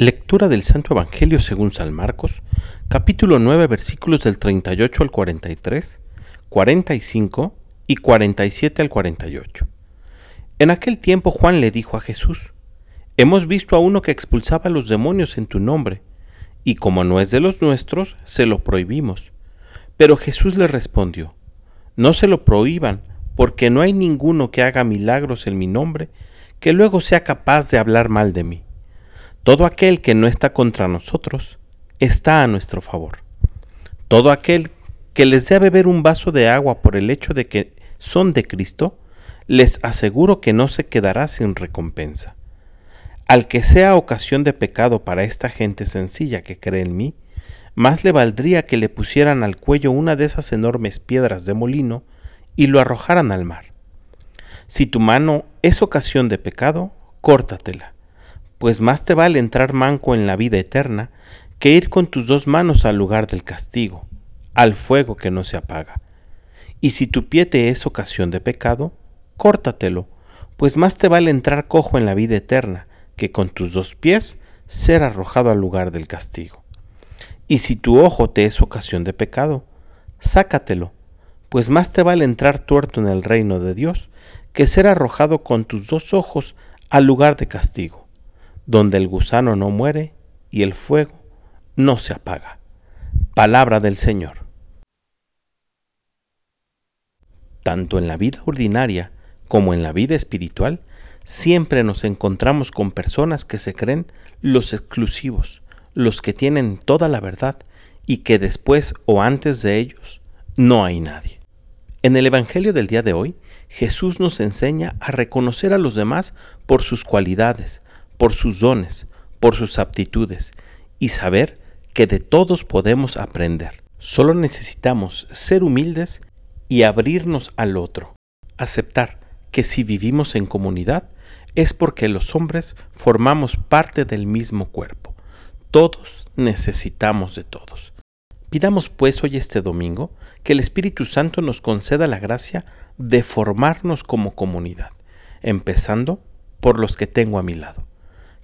Lectura del Santo Evangelio según San Marcos, capítulo 9, versículos del 38 al 43, 45 y 47 al 48. En aquel tiempo Juan le dijo a Jesús, Hemos visto a uno que expulsaba a los demonios en tu nombre, y como no es de los nuestros, se lo prohibimos. Pero Jesús le respondió, No se lo prohíban, porque no hay ninguno que haga milagros en mi nombre, que luego sea capaz de hablar mal de mí. Todo aquel que no está contra nosotros está a nuestro favor. Todo aquel que les dé a beber un vaso de agua por el hecho de que son de Cristo, les aseguro que no se quedará sin recompensa. Al que sea ocasión de pecado para esta gente sencilla que cree en mí, más le valdría que le pusieran al cuello una de esas enormes piedras de molino y lo arrojaran al mar. Si tu mano es ocasión de pecado, córtatela pues más te vale entrar manco en la vida eterna que ir con tus dos manos al lugar del castigo, al fuego que no se apaga. Y si tu pie te es ocasión de pecado, córtatelo, pues más te vale entrar cojo en la vida eterna que con tus dos pies ser arrojado al lugar del castigo. Y si tu ojo te es ocasión de pecado, sácatelo, pues más te vale entrar tuerto en el reino de Dios que ser arrojado con tus dos ojos al lugar de castigo donde el gusano no muere y el fuego no se apaga. Palabra del Señor. Tanto en la vida ordinaria como en la vida espiritual, siempre nos encontramos con personas que se creen los exclusivos, los que tienen toda la verdad y que después o antes de ellos no hay nadie. En el Evangelio del día de hoy, Jesús nos enseña a reconocer a los demás por sus cualidades, por sus dones, por sus aptitudes y saber que de todos podemos aprender. Solo necesitamos ser humildes y abrirnos al otro. Aceptar que si vivimos en comunidad es porque los hombres formamos parte del mismo cuerpo. Todos necesitamos de todos. Pidamos pues hoy este domingo que el Espíritu Santo nos conceda la gracia de formarnos como comunidad, empezando por los que tengo a mi lado.